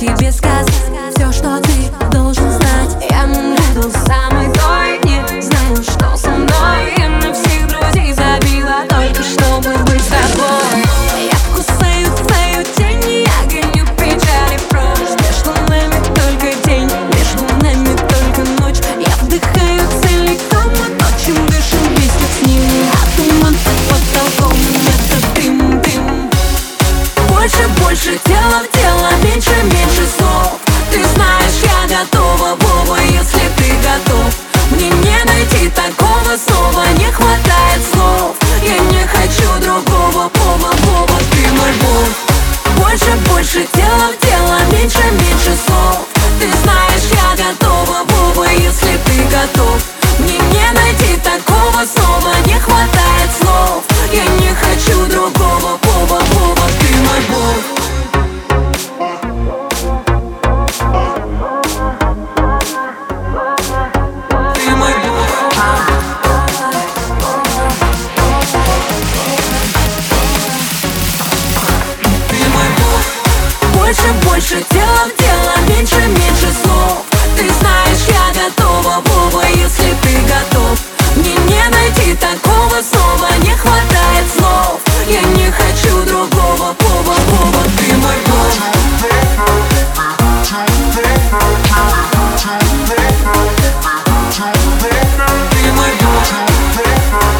тебе сказать. меньше Дело в дело, меньше, меньше слов. Ты знаешь, я готова, Вова, если ты готов. Мне не найти такого слова, не хватает слов. больше дела, дела меньше, меньше слов. Ты знаешь, я готова, Вова, если ты готов. Мне не найти такого слова, не хватает слов. Я не хочу другого, Вова, Вова, ты мой Бог Ты мой Бог